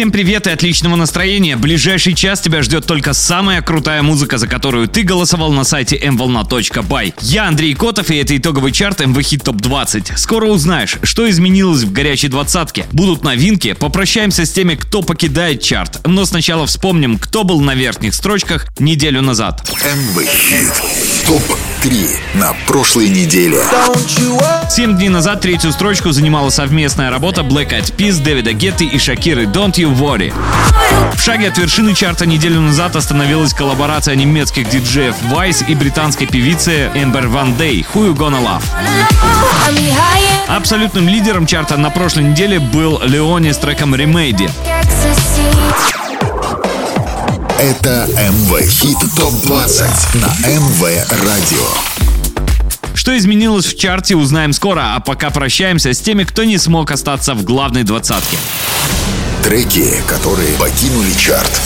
Всем привет и отличного настроения. Ближайший час тебя ждет только самая крутая музыка, за которую ты голосовал на сайте mvolna.by. Я Андрей Котов, и это итоговый чарт MV Hit Top 20. Скоро узнаешь, что изменилось в горячей двадцатке. Будут новинки, попрощаемся с теми, кто покидает чарт. Но сначала вспомним, кто был на верхних строчках неделю назад. МВ Хит ТОП-3 на прошлой неделе. Семь дней назад третью строчку занимала совместная работа Black Eyed Peas, Дэвида Гетты и Шакиры Don't You Worry. В шаге от вершины чарта неделю назад остановилась коллаборация немецких диджеев Vice и британской певицы Эмбер Ван Дей Who You Gonna Love. Абсолютным лидером чарта на прошлой неделе был Леони с треком Remedy. Это МВ Хит ТОП-20 на МВ Радио. Что изменилось в чарте, узнаем скоро, а пока прощаемся с теми, кто не смог остаться в главной двадцатке. Треки, которые покинули чарт.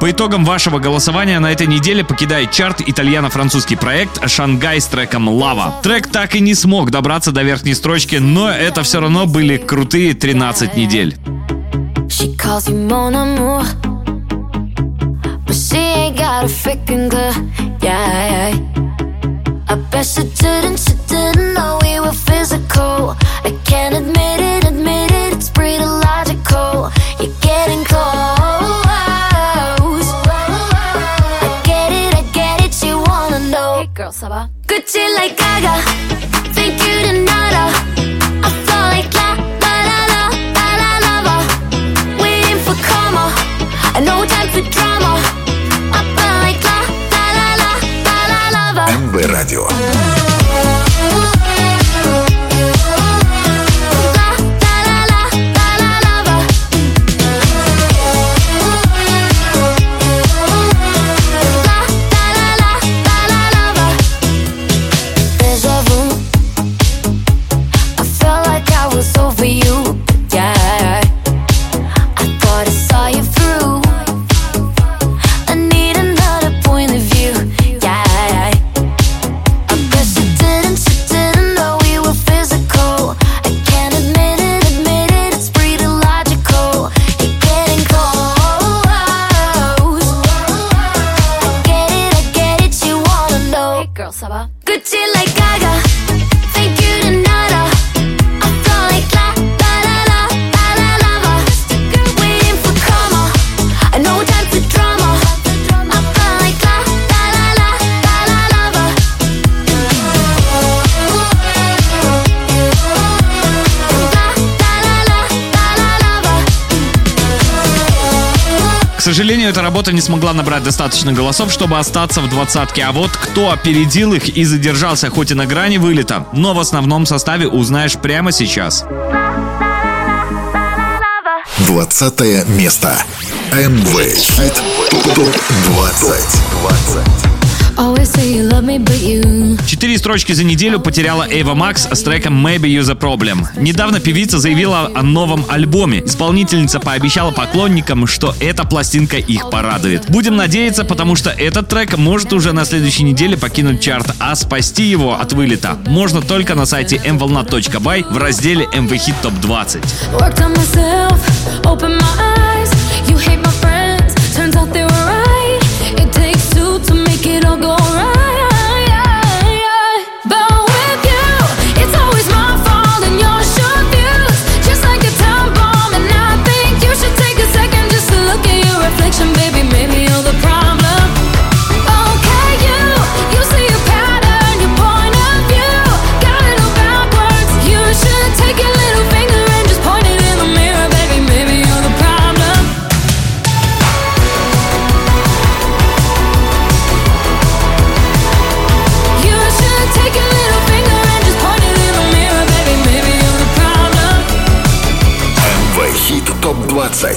По итогам вашего голосования на этой неделе покидает чарт итальяно-французский проект «Шангай» с треком «Лава». Трек так и не смог добраться до верхней строчки, но это все равно были крутые 13 недель. She calls you mon amour, but she ain't got a freaking clue. Yeah, yeah. набрать достаточно голосов, чтобы остаться в двадцатке. А вот кто опередил их и задержался хоть и на грани вылета, но в основном составе узнаешь прямо сейчас. 20 место. МВ. Топ 20. 20. Четыре строчки за неделю потеряла Эйва Макс с треком Maybe You're the Problem. Недавно певица заявила о новом альбоме. Исполнительница пообещала поклонникам, что эта пластинка их порадует. Будем надеяться, потому что этот трек может уже на следующей неделе покинуть чарт, а спасти его от вылета можно только на сайте mvolna.by в разделе MV Hit Top 20.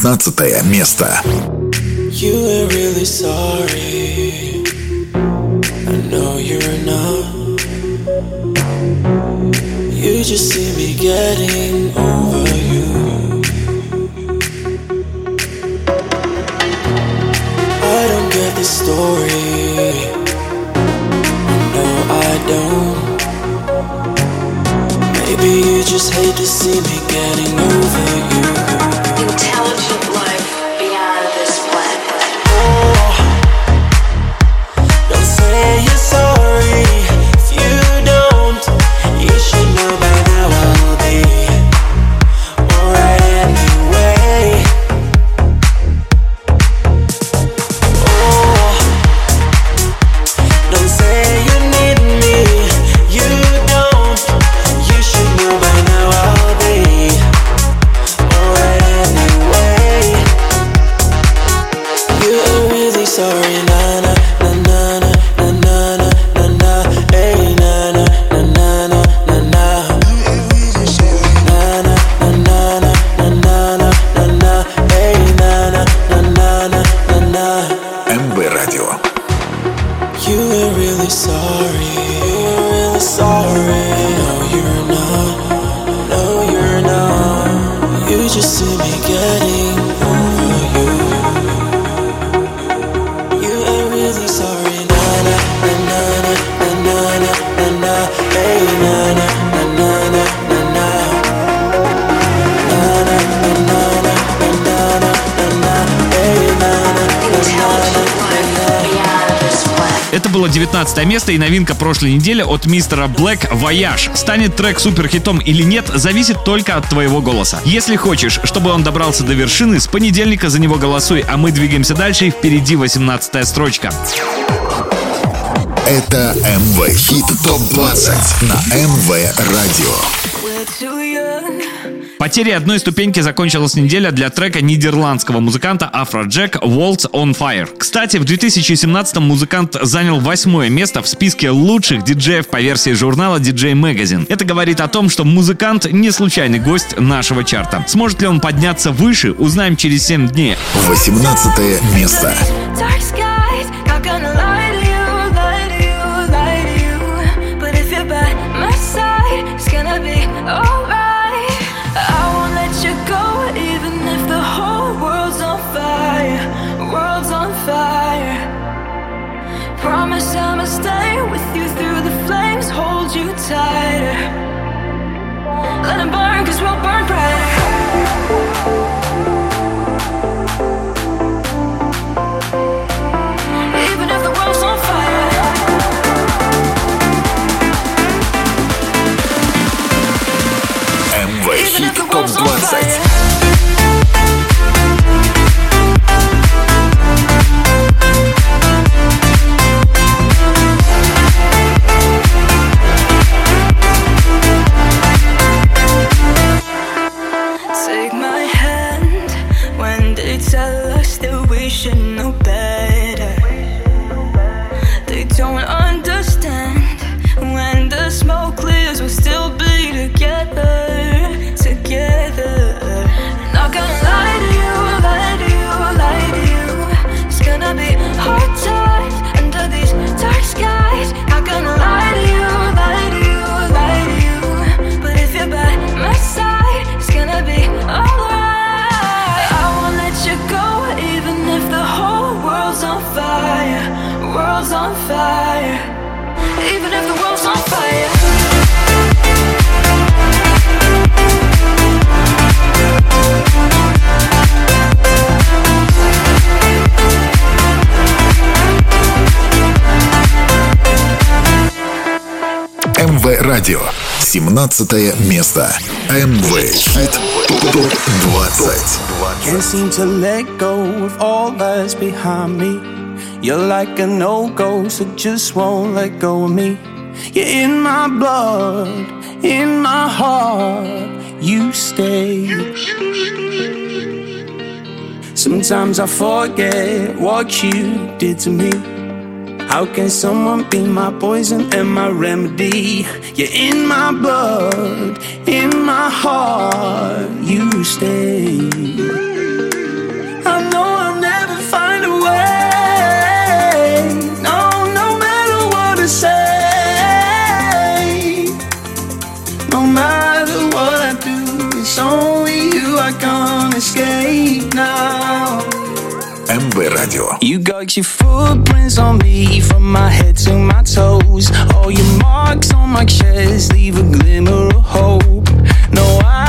19 место. You ain't really sorry. I know you're not. You just see me getting over you. I don't get the story. No, I don't. Maybe you just hate 15 место и новинка прошлой недели от мистера Блэк «Вояж». Станет трек суперхитом или нет, зависит только от твоего голоса. Если хочешь, чтобы он добрался до вершины, с понедельника за него голосуй, а мы двигаемся дальше и впереди 18 строчка. Это МВ Хит ТОП-20 на МВ Радио. Потерей одной ступеньки закончилась неделя для трека нидерландского музыканта Afrojack Worlds on Fire. Кстати, в 2017 музыкант занял восьмое место в списке лучших диджеев по версии журнала DJ Magazine. Это говорит о том, что музыкант не случайный гость нашего чарта. Сможет ли он подняться выше, узнаем через 7 дней. 18 место. 17 место. МВ Хит ТОП-20. Can't seem to let go of all that's behind me. You're like a no go, so just won't let go of me. You're in my blood, in my heart, you stay. Sometimes I forget what you did to me. How can someone be my poison and my remedy? You're in my blood, in my heart, you stay. I know I'll never find a way. No, no matter what I say. No matter what I do, it's only you I can't escape now. МВ Радио. You got your footprints on me from my head to my toes. All your marks on my chest leave a glimmer of hope. No, I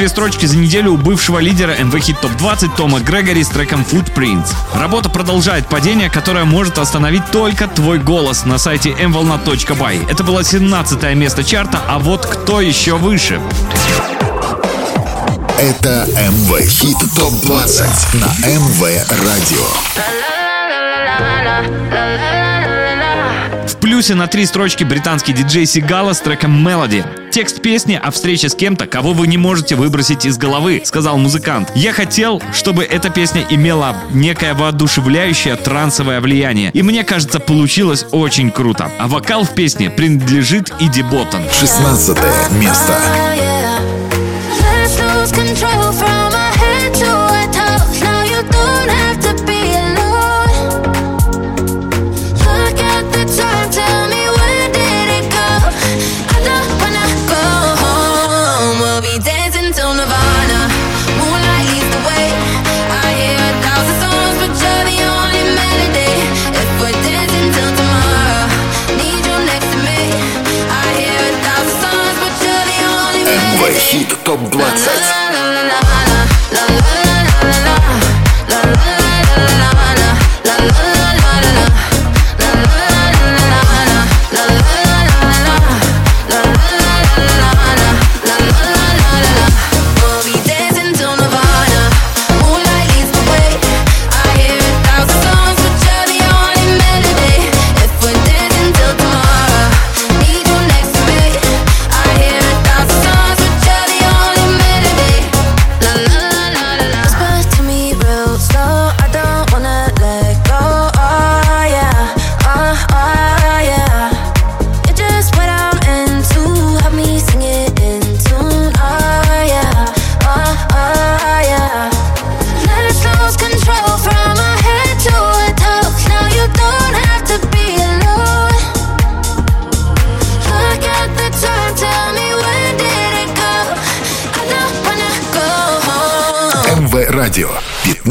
две строчки за неделю у бывшего лидера MV Hit Top 20 Тома Грегори с треком Footprints. Работа продолжает падение, которое может остановить только твой голос на сайте mvolna.by. Это было 17 место чарта, а вот кто еще выше? Это МВ Хит Топ 20 на МВ Радио. Плюсе на три строчки британский диджей Сигала с треком Melody. Текст песни о встрече с кем-то, кого вы не можете выбросить из головы, сказал музыкант. Я хотел, чтобы эта песня имела некое воодушевляющее трансовое влияние. И мне кажется, получилось очень круто. А вокал в песне принадлежит Иди Боттон. 16 место. Let's lose control from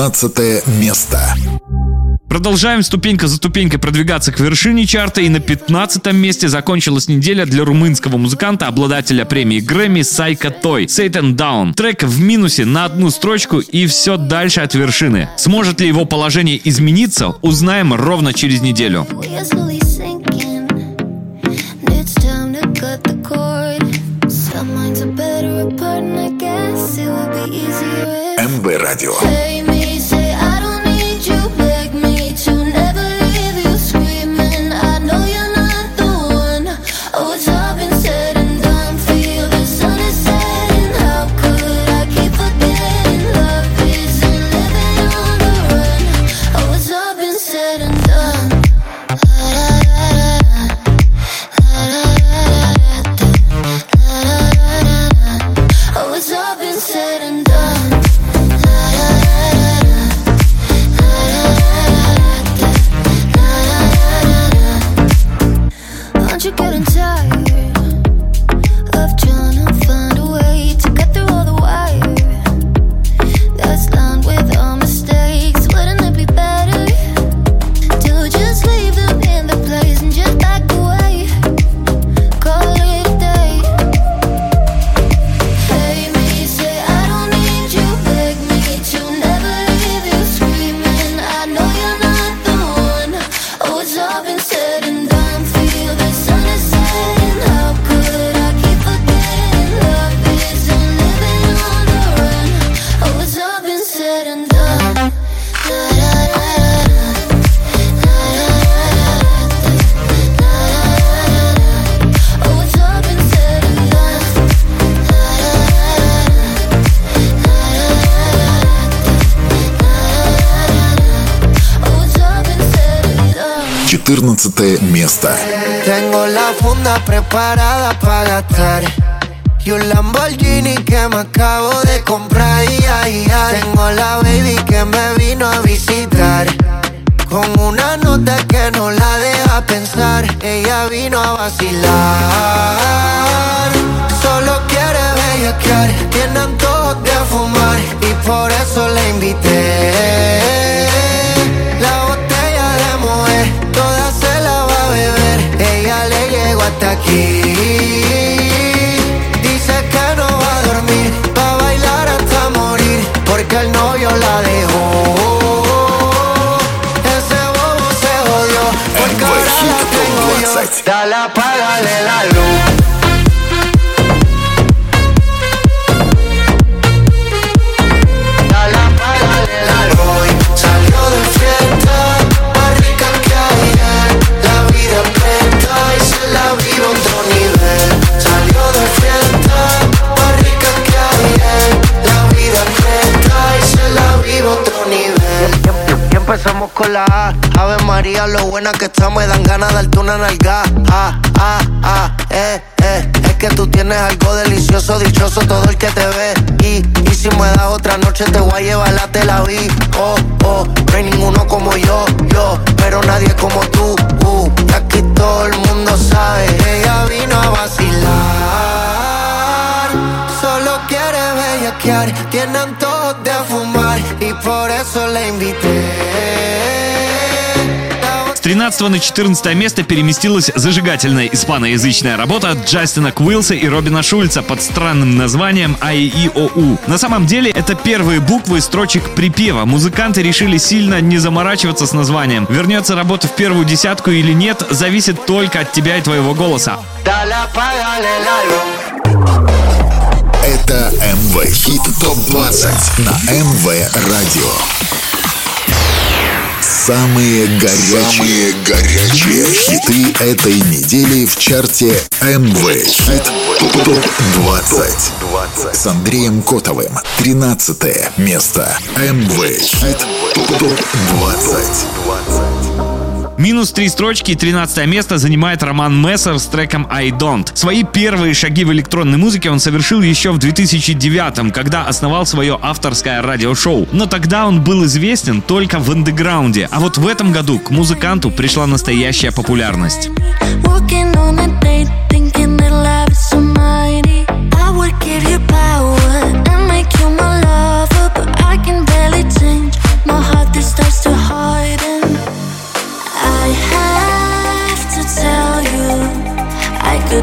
15 место. Продолжаем ступенька за ступенькой продвигаться к вершине чарта, и на 15 месте закончилась неделя для румынского музыканта, обладателя премии Грэмми Сайка Той, Satan Down. Трек в минусе на одну строчку и все дальше от вершины. Сможет ли его положение измениться, узнаем ровно через неделю. We are Ponte Miesta. Tengo la funda preparada para gastar. Y un Lamborghini que me acabo de comprar. Y ay, ay. Tengo la baby que me vino a visitar. Con una nota que no la deja pensar. Ella vino a vacilar. Solo quiere bellaquear. Tiene antojos de fumar. Y por eso la invité Dice que no va a dormir, va a bailar hasta morir, porque el novio la dejó. Ese bobo se jodió, porque ahora la tengo yo. 20. Dale, apágale la luz. Buena que estamos, me dan ganas de darte una nalga. Ah, ah, ah, eh, eh. Es que tú tienes algo delicioso, dichoso todo el que te ve. Y, y si me das otra noche, te voy a llevar la Tel Aviv. Oh, oh, no hay ninguno como yo, yo, pero nadie como tú. Uh, y aquí todo el mundo sabe, ella vino a vacilar. Solo quiere bellaquear, tiene antojos de fumar y por eso la invité. С 13 на 14 место переместилась зажигательная испаноязычная работа Джастина Куилса и Робина Шульца под странным названием АИОУ. На самом деле это первые буквы строчек припева. Музыканты решили сильно не заморачиваться с названием. Вернется работа в первую десятку или нет, зависит только от тебя и твоего голоса. Это МВ Хит Топ 20 на МВ Радио. Самые горячие, Самые горячие хиты этой недели в чарте МВ Хит Топ 20 с Андреем Котовым. 13 место. МВ Хит Топ 20. Минус три строчки и 13 место занимает Роман Мессер с треком I Don't. Свои первые шаги в электронной музыке он совершил еще в 2009 когда основал свое авторское радиошоу. Но тогда он был известен только в андеграунде. А вот в этом году к музыканту пришла настоящая популярность.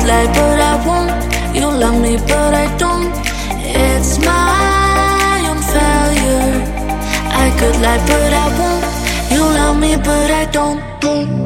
Lie, but I won't. You love me, but I don't. It's my own failure. I could lie, but I won't. You love me, but I don't.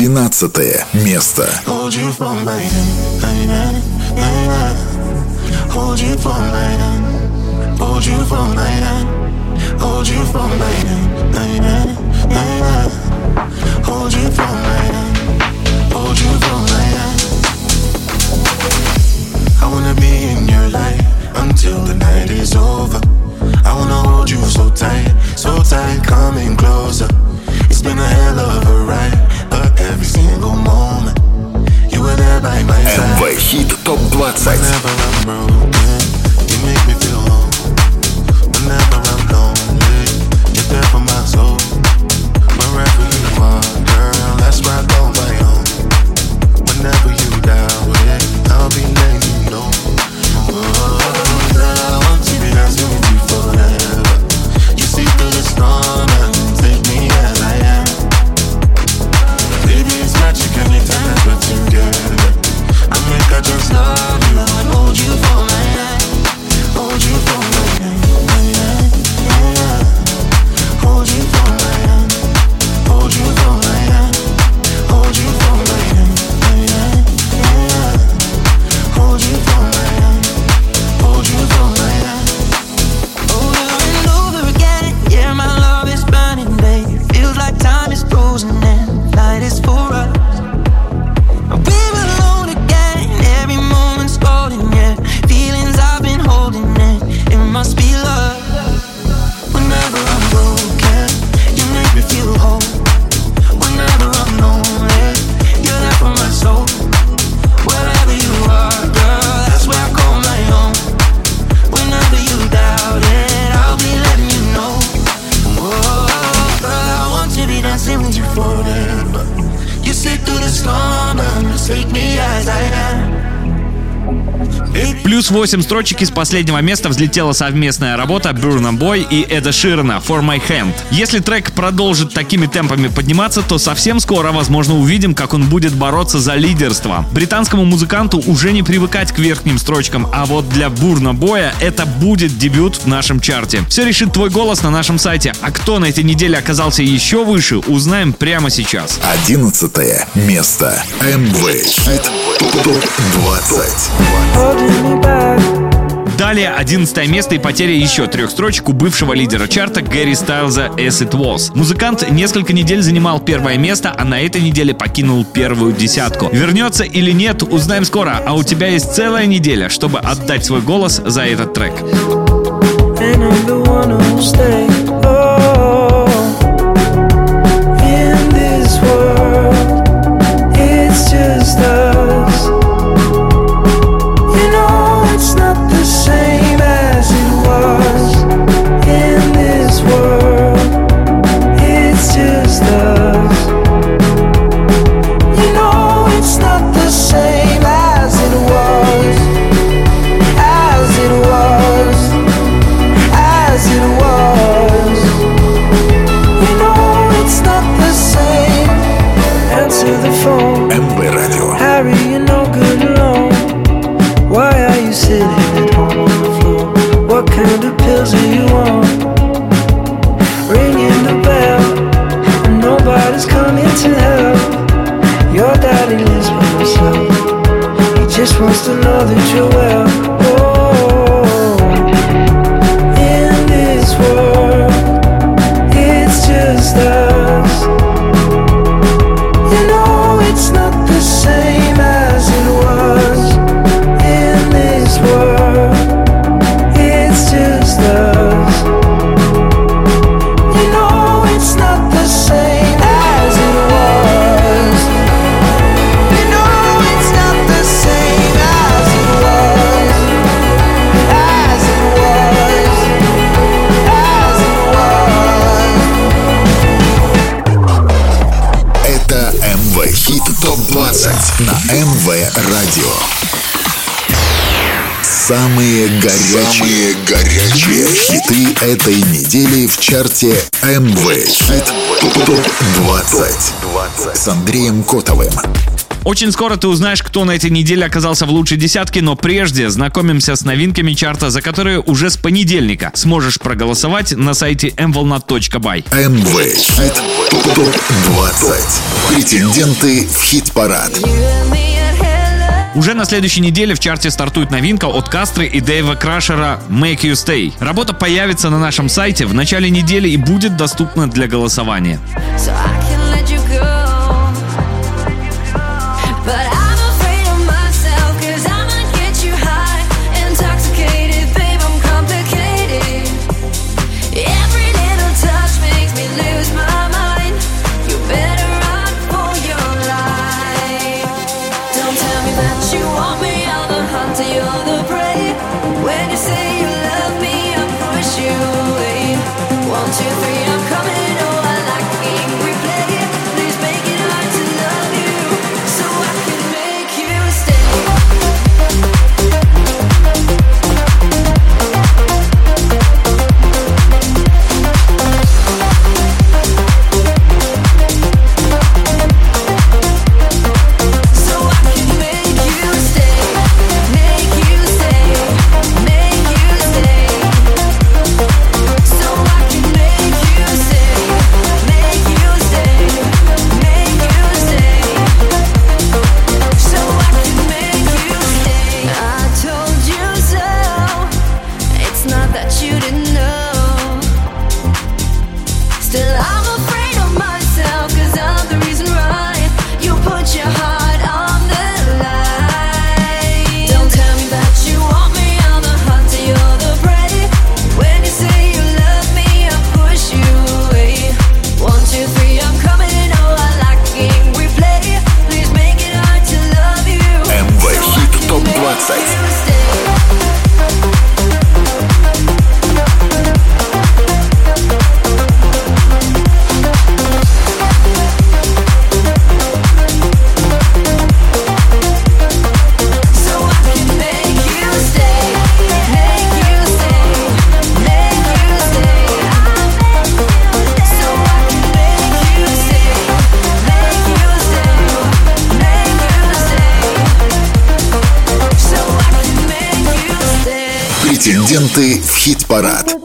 12 место. Hold you for my hand, my hand, my hand. Hold you for my hand, hold you for my hand, hold you for my hand, my hand, my hand. Hold you for my hand, hold you for my hand. I wanna be in your life until the night is over. I wanna hold you so tight, so tight, coming closer. It's been a hell of a МВ Хит Топ 20. Плюс 8 строчек из последнего места взлетела совместная работа Burna Boy и Эда Ширена For My Hand. Если трек продолжит такими темпами подниматься, то совсем скоро, возможно, увидим, как он будет бороться за лидерство. Британскому музыканту уже не привыкать к верхним строчкам, а вот для Бурна Боя это будет дебют в нашем чарте. Все решит твой голос на нашем сайте. А кто на этой неделе оказался еще выше, узнаем прямо сейчас. Одиннадцатое место. МВ Хит ТОП-20. Далее 11 место и потеря еще трех строчек у бывшего лидера чарта Гэри Стайлза As It Was. Музыкант несколько недель занимал первое место, а на этой неделе покинул первую десятку. Вернется или нет, узнаем скоро, а у тебя есть целая неделя, чтобы отдать свой голос за этот трек. and I'm the one чарте МВ Хит ТОП-20 с Андреем Котовым. Очень скоро ты узнаешь, кто на этой неделе оказался в лучшей десятке, но прежде знакомимся с новинками чарта, за которые уже с понедельника сможешь проголосовать на сайте mvolnat.by. МВ Хит ТОП-20. Претенденты в хит-парад. Уже на следующей неделе в чарте стартует новинка от Кастры и Дэйва Крашера «Make You Stay». Работа появится на нашем сайте в начале недели и будет доступна для голосования. So I хит-парад.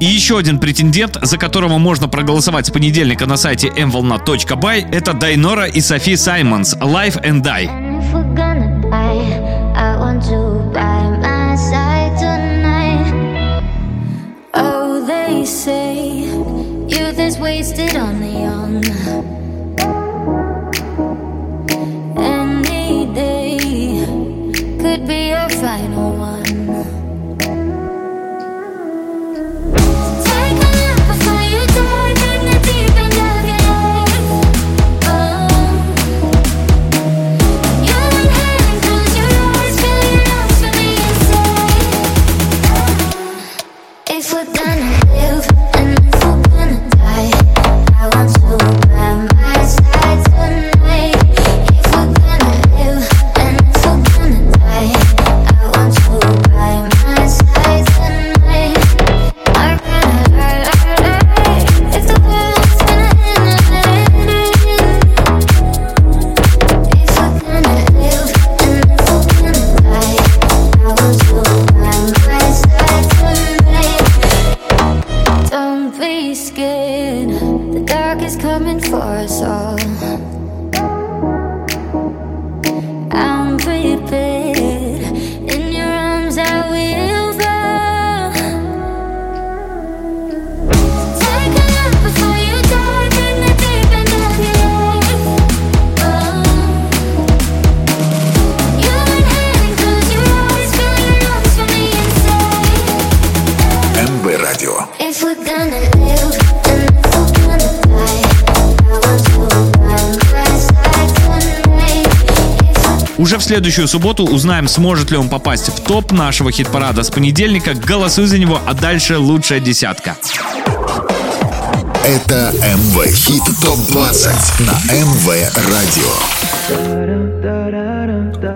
И еще один претендент, за которого можно проголосовать с понедельника на сайте mvolna.by, это Дайнора и Софи Саймонс «Life and Die». Oh, they say youth is wasted on the young. Scared, the dark is coming for us all. Уже в следующую субботу узнаем, сможет ли он попасть в топ нашего хит-парада с понедельника. Голосуй за него, а дальше лучшая десятка. Это МВ Хит ТОП-20 на МВ Радио.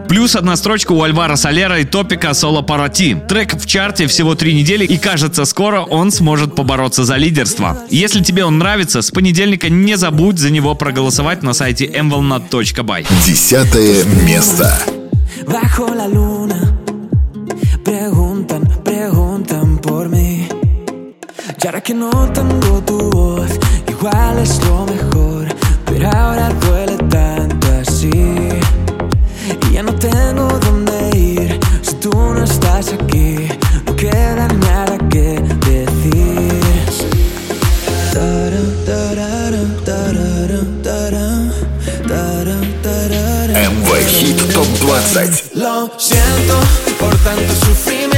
Плюс одна строчка у Альвара Солера и Топика Соло Парати. Трек в чарте всего три недели и кажется скоро он сможет побороться за лидерство. Если тебе он нравится, с понедельника не забудь за него проголосовать на сайте mvolnat.by. Десятое место. Bajo la luna preguntan, preguntan por mí. Y ahora que no tengo tu voz, igual es lo mejor. Pero ahora duele aquí, no queda nada que decir. MV Hit Top 20 Lo siento por tanto sufrimiento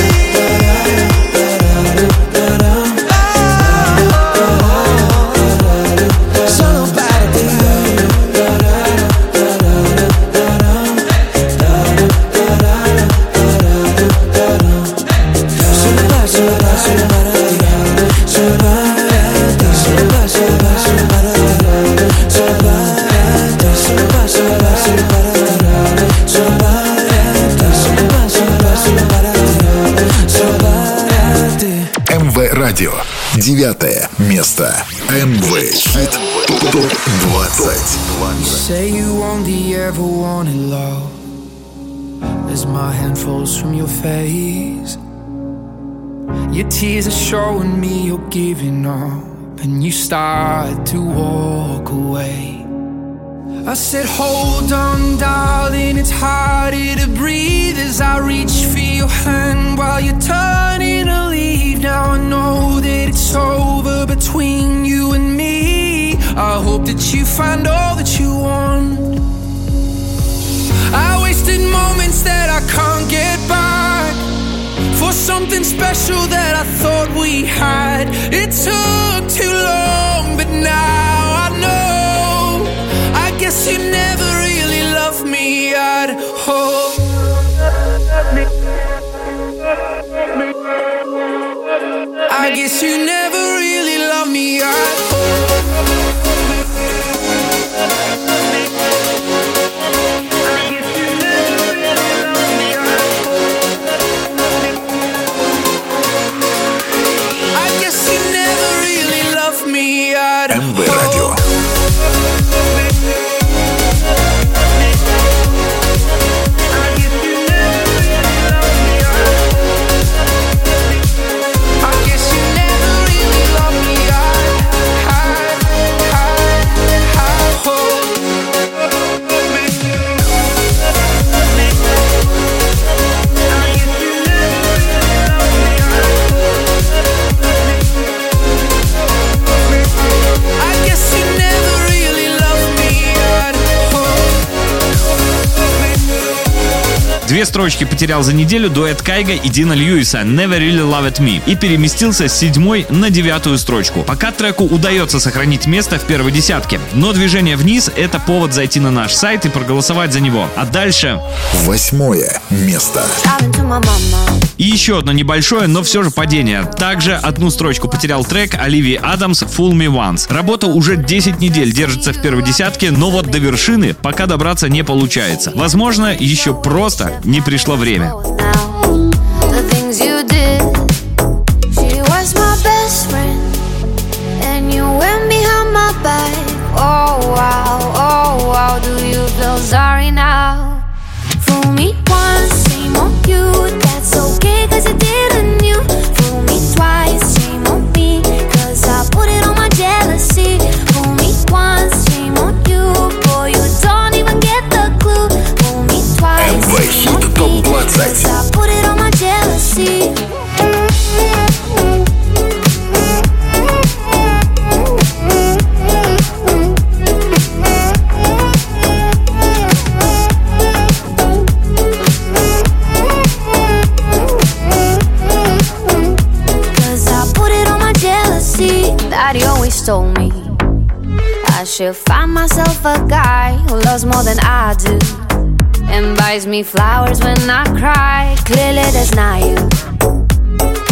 Девятое место. МВ Хит ТОП-20. Say you only ever wanted love As my hand falls from your face Your tears are showing me you're giving up And you start to walk away I said hold on darling It's harder to breathe As I reach for your hand While you're turning to leave Now I know it's over between you and me I hope that you find all that you want I wasted moments that I can't get back. For something special that I thought we had. It took too long, but now I know. I guess you never really loved me at all. I guess you never really loved me at all. I guess you never really loved me at МВ Радио. Две строчки потерял за неделю дуэт Кайга и Дина Льюиса «Never Really Loved Me» и переместился с седьмой на девятую строчку. Пока треку удается сохранить место в первой десятке, но движение вниз — это повод зайти на наш сайт и проголосовать за него. А дальше Восьмое место. И еще одно небольшое, но все же падение. Также одну строчку потерял трек Оливии Адамс «Fool Me Once». Работа уже 10 недель держится в первой десятке, но вот до вершины пока добраться не получается. Возможно, еще просто не пришло время. Did. Oh oh sorry now? Fool me once, shame on you. That's okay, cause you didn't cause I put it on my jealousy. Daddy always told me I should find myself a guy who loves more than I do. And buys me flowers when I cry. Clearly, that's not you.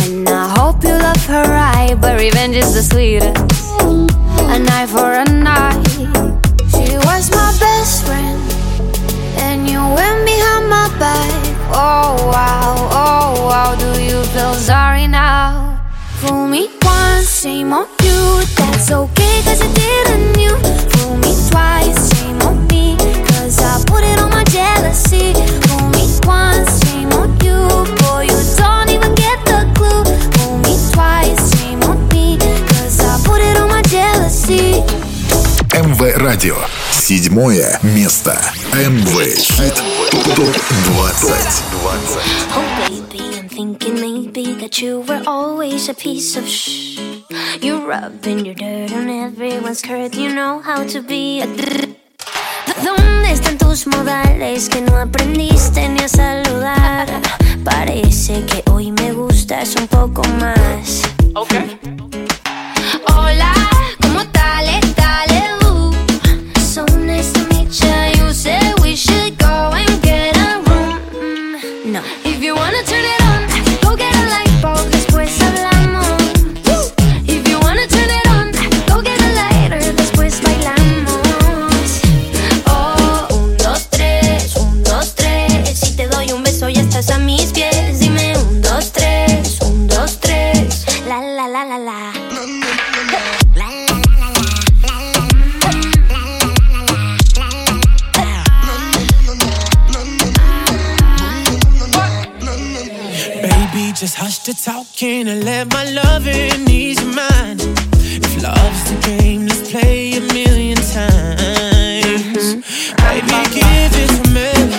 And I hope you love her right, but revenge is the sweetest. A night for a night. She was my best friend, and you went behind my back. Oh wow, oh wow, do you feel sorry now? Fool me once, shame on you. That's okay, cause you didn't you. Fool me twice, Радио. Седьмое место. МВ Хит ТОП 20. Oh, baby, I'm thinking maybe that you were always a piece of shh. You're rubbing your dirt on everyone's skirt. You know how to be a. dr- ¿Dónde están tus modales que no aprendiste ni a saludar? Parece que hoy me gustas un poco más. Hola, Hush talking and let my loving ease your mind. If love's the game, let's play a million times. Mm-hmm. Baby, give it to me.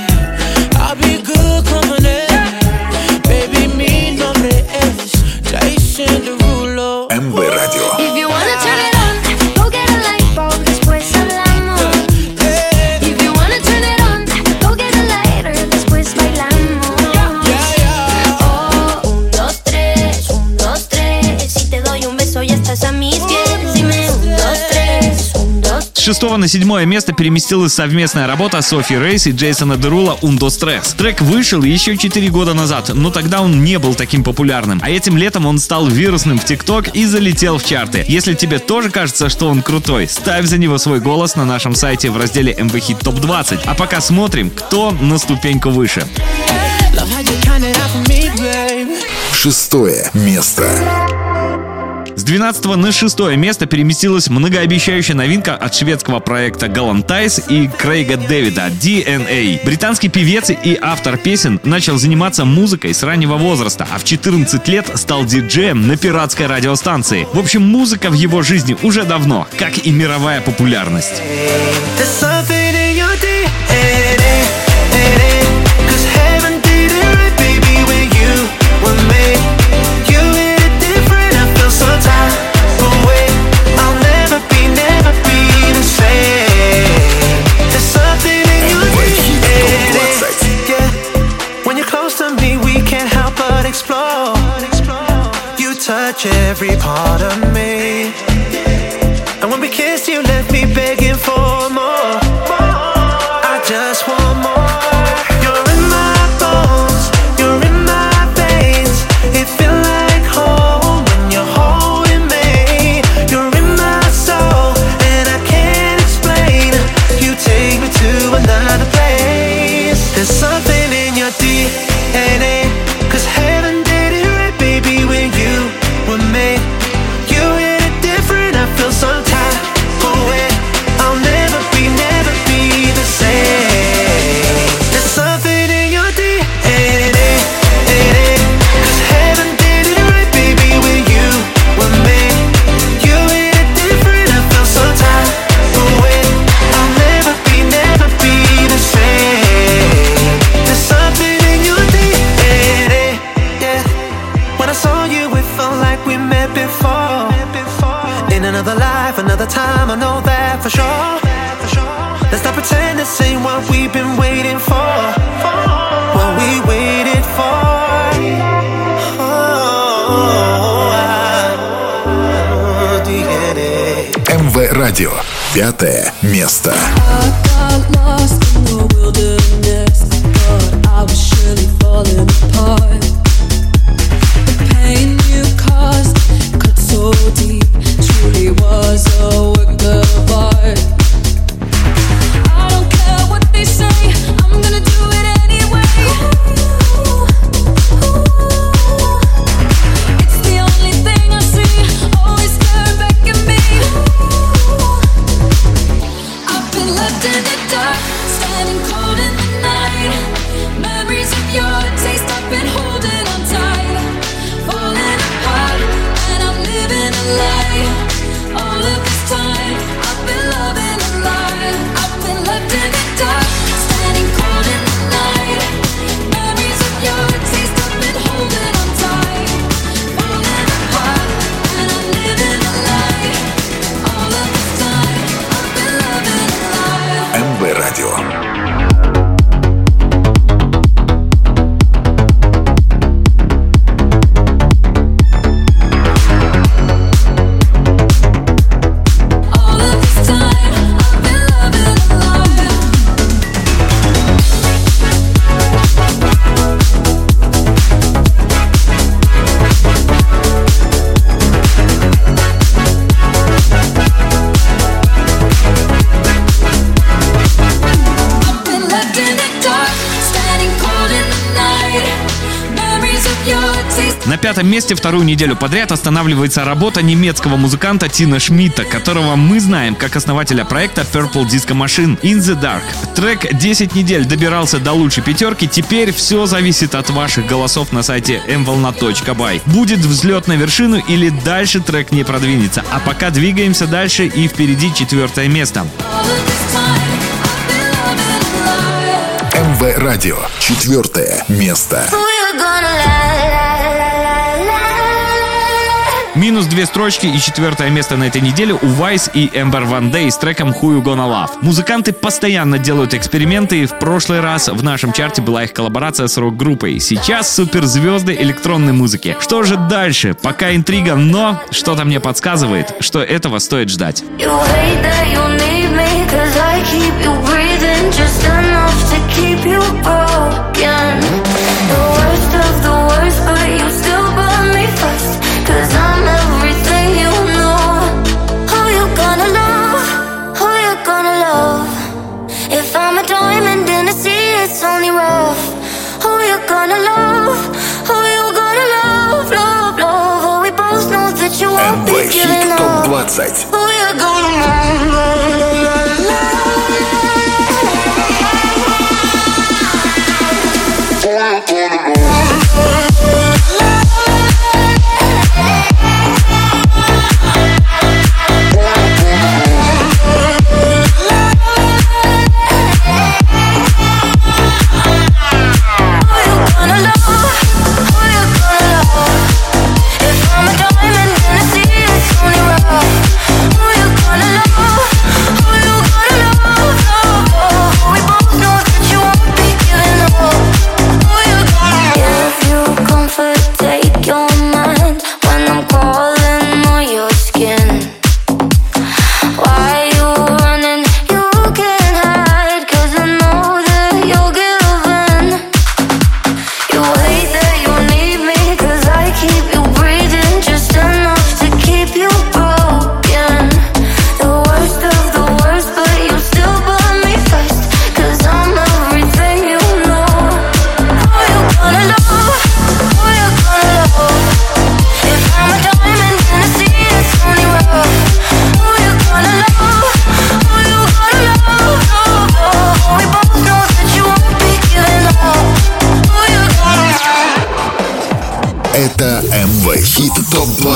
С шестого на седьмое место переместилась совместная работа Софи Рейс и Джейсона Дерула «Undo Stress». Трек вышел еще 4 года назад, но тогда он не был таким популярным. А этим летом он стал вирусным в ТикТок и залетел в чарты. Если тебе тоже кажется, что он крутой, ставь за него свой голос на нашем сайте в разделе MV Hit Top 20. А пока смотрим, кто на ступеньку выше. Шестое место. С 12 на 6 место переместилась многообещающая новинка от шведского проекта Galantais и Крейга Дэвида DNA. Британский певец и автор песен начал заниматься музыкой с раннего возраста, а в 14 лет стал диджеем на пиратской радиостанции. В общем, музыка в его жизни уже давно, как и мировая популярность. Every part of me. Пятое место. Месте вторую неделю подряд останавливается работа немецкого музыканта Тина Шмидта, которого мы знаем как основателя проекта Purple Disco Machine In the Dark. Трек 10 недель добирался до лучшей пятерки, теперь все зависит от ваших голосов на сайте mvolna.by. Будет взлет на вершину или дальше трек не продвинется, а пока двигаемся дальше и впереди четвертое место. МВ Радио. Четвертое место. Минус две строчки и четвертое место на этой неделе у Vice и Ember One Day с треком Who You Gonna Love. Музыканты постоянно делают эксперименты, и в прошлый раз в нашем чарте была их коллаборация с рок-группой. Сейчас суперзвезды электронной музыки. Что же дальше? Пока интрига, но что-то мне подсказывает, что этого стоит ждать. You keep you breathing just.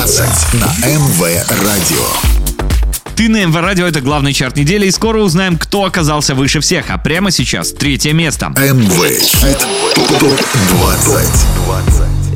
ТОП-20 на МВ Радио. Ты на МВ Радио, это главный чарт недели, и скоро узнаем, кто оказался выше всех. А прямо сейчас третье место. МВ Хит ТОП-20.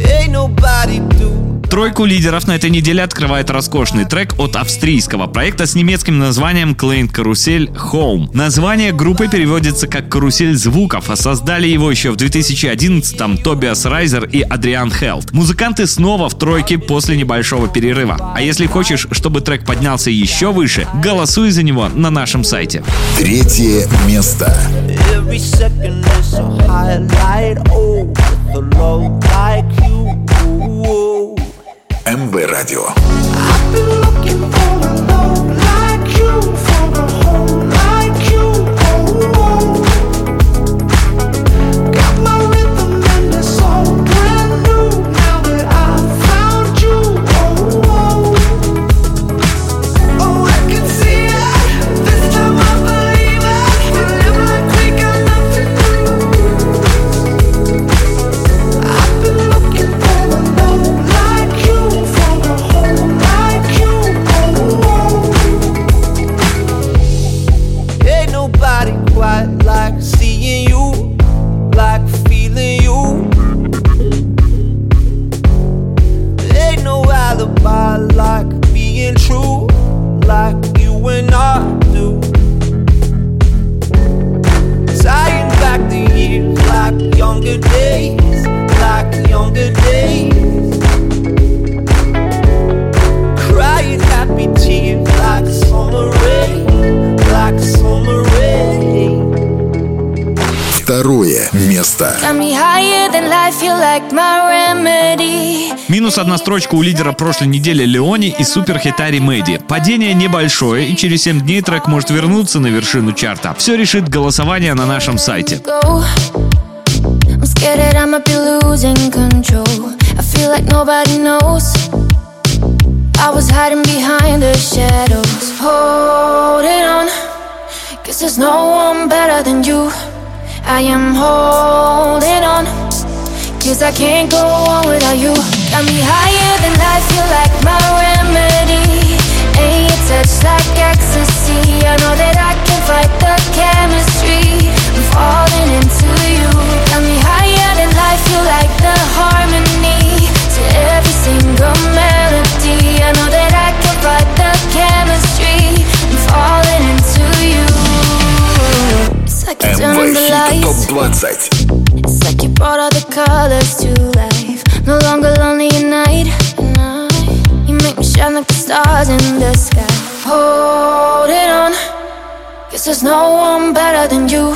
Ain't nobody do Тройку лидеров на этой неделе открывает роскошный трек от австрийского проекта с немецким названием Claim Карусель Home. Название группы переводится как «Карусель звуков», а создали его еще в 2011-м Тобиас Райзер и Адриан Хелт. Музыканты снова в тройке после небольшого перерыва. А если хочешь, чтобы трек поднялся еще выше, голосуй за него на нашем сайте. Третье место. Every second is a highlight. Oh, with a love like you. МВ Радио. Remedy. Минус одна строчка у лидера прошлой недели Леони и суперхита Ремеди. Падение небольшое, и через 7 дней трек может вернуться на вершину чарта. Все решит голосование на нашем сайте. I was hiding behind the shadows, holding on. Cause there's no one better than you. I am holding on. Cause I can't go on without you. Got me higher than life, you like my remedy. And your touch like ecstasy. I know that I can fight the chemistry. I'm falling into you. Got me higher than life, you like the harmony. To every single melody. I know that I can fight the chemistry. like you're and turning the lights. Bloodside. It's like you brought all the colors to life. No longer lonely at night. You make me shine like the stars in the sky. Hold it on, cause there's no one better than you.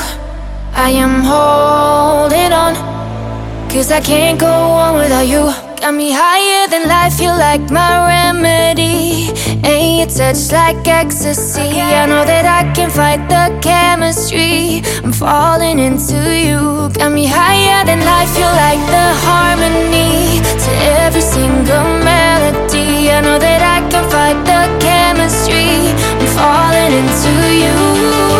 I am holding on, cause I can't go on without you. Got me higher than life, you like my remedy. And your touch like ecstasy. I know that I can fight the chemistry. I'm falling into you. Got me higher than life, you like the harmony. To every single melody. I know that I can fight the chemistry. I'm falling into you.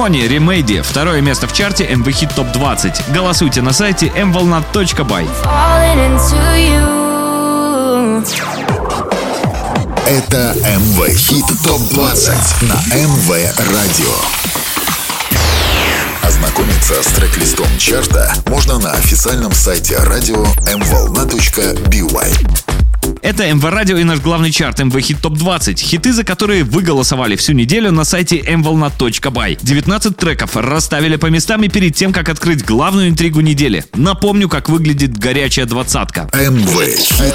Леони, Ремейди. Второе место в чарте MV Hit Top 20. Голосуйте на сайте mvolna.by. Это МВ Хит Топ 20 на МВ Радио. Ознакомиться с трек-листом чарта можно на официальном сайте радио mvolna.by. Это МВ Радио и наш главный чарт МВ Хит Топ 20. Хиты, за которые вы голосовали всю неделю на сайте mvolna.by. 19 треков расставили по местам и перед тем, как открыть главную интригу недели. Напомню, как выглядит горячая двадцатка. МВ Хит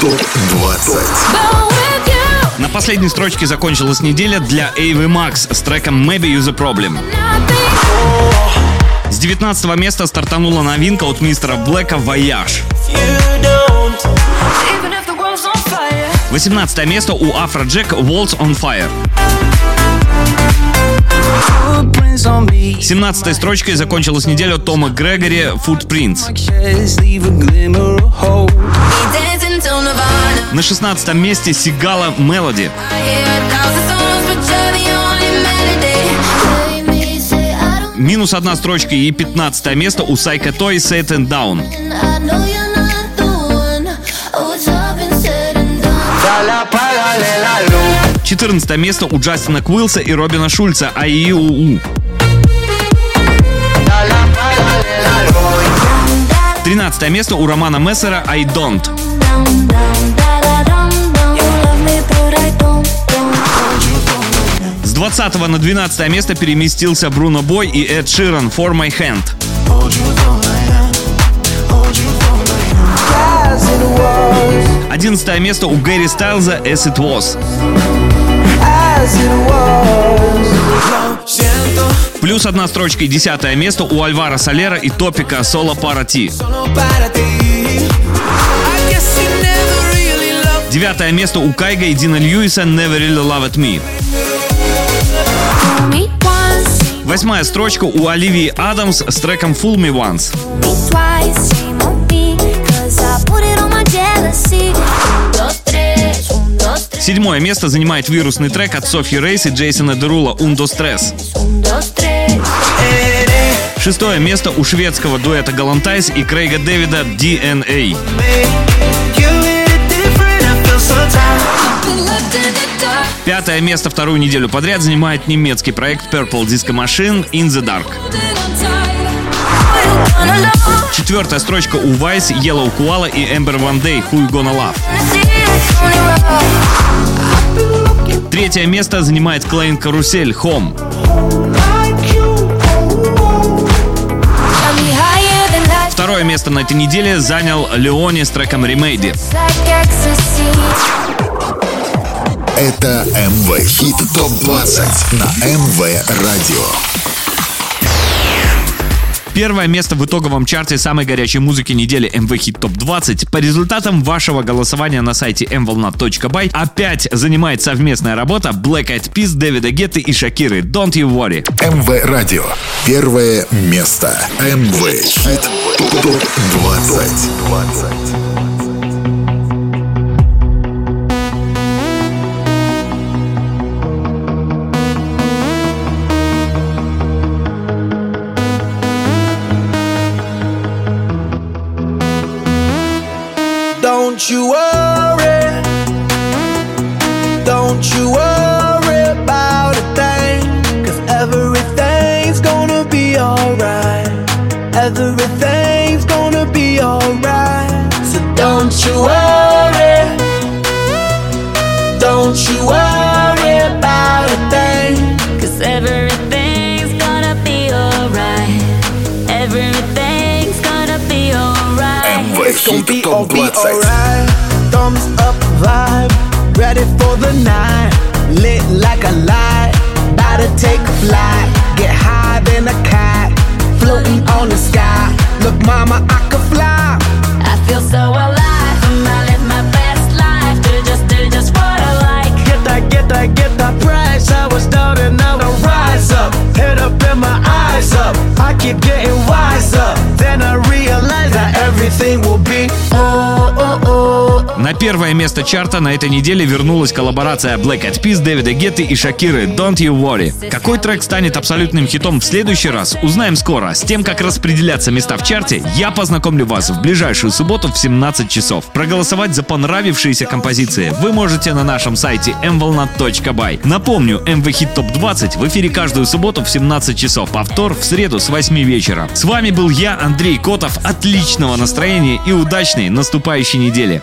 Топ 20. Go with you. На последней строчке закончилась неделя для Эйвы Макс с треком Maybe You're The Problem. С 19 места стартанула новинка от мистера Блэка «Вояж». You don't. Even 18 место у Afrojack «Worlds on Fire». Footprints on me. 17 строчкой закончилась неделя Тома Грегори «Footprints». На 16 месте Сигала «Мелоди». Минус одна строчка и 15 место у Сайка Той «Set and Down». 14 место у Джастина Квилса и Робина Шульца «АИУУ». Dale, apágale la luz. 13 место у Романа Мессера «I Don't». Down, down, da, da, dum, dum. You love me, but I don't, don't. С 20 на 12 место переместился Бруно Бой и Эд Ширан «For My Hand». 11 место у Гэри Стайлза «As It Was». as it was. Siento Плюс одна строчка и 10 место у Альвара Солера и Топика «Соло Пара Ти». solo para ti. I guess you never really loved Девятое место у Кайга и Дина Льюиса «Never Really Loved Me». Восьмая строчка у Оливии Адамс с треком «Fool Me Once». Седьмое место занимает вирусный трек от Софьи Рейс и Джейсона Дерула «Ундо Стресс». Шестое место у шведского дуэта Галантайс и Крейга Дэвида DNA. Пятое место вторую неделю подряд занимает немецкий проект Purple Disco Machine «In the Dark». Четвертая строчка у Vice, Yellow Koala и Ember One Day «Who You Gonna Love». Третье место занимает Клейн Карусель «Home». Второе место на этой неделе занял Леони с треком «Remedy». Это МВ Хит Топ 20 на МВ Радио. Первое место в итоговом чарте самой горячей музыки недели MV Hit Top 20 по результатам вашего голосования на сайте mvolna.by опять занимает совместная работа Black Eyed Peas, Дэвида Гетты и Шакиры Don't You Worry. МВ Радио. Первое место. МВ Хит Топ 20. Don't you worry. Don't you worry about a thing. Cause everything's gonna be alright. Everything's gonna be alright. So don't you worry. Don't you worry about a thing. Cause everything gon' be, oh, be alright. Thumbs up vibe, ready for the night. Lit like a light, about to take a flight. Get high than a cat, floating on the sky. Look, mama, I could fly. I feel so alive. I live my best life. Do just, do just what I like. Get that, get that, get that price. I was down and now I rise up. Head up and my eyes up. I keep getting wiser. Then I everything will be alright. На первое место чарта на этой неделе вернулась коллаборация Black Eyed Peas, Дэвида Гетты и Шакиры «Don't You Worry». Какой трек станет абсолютным хитом в следующий раз, узнаем скоро. С тем, как распределяться места в чарте, я познакомлю вас в ближайшую субботу в 17 часов. Проголосовать за понравившиеся композиции вы можете на нашем сайте mvolnat.by. Напомню, MV Hit Top 20 в эфире каждую субботу в 17 часов, повтор в среду с 8 вечера. С вами был я, Андрей Котов. Отличного настроения и удачной наступающей недели.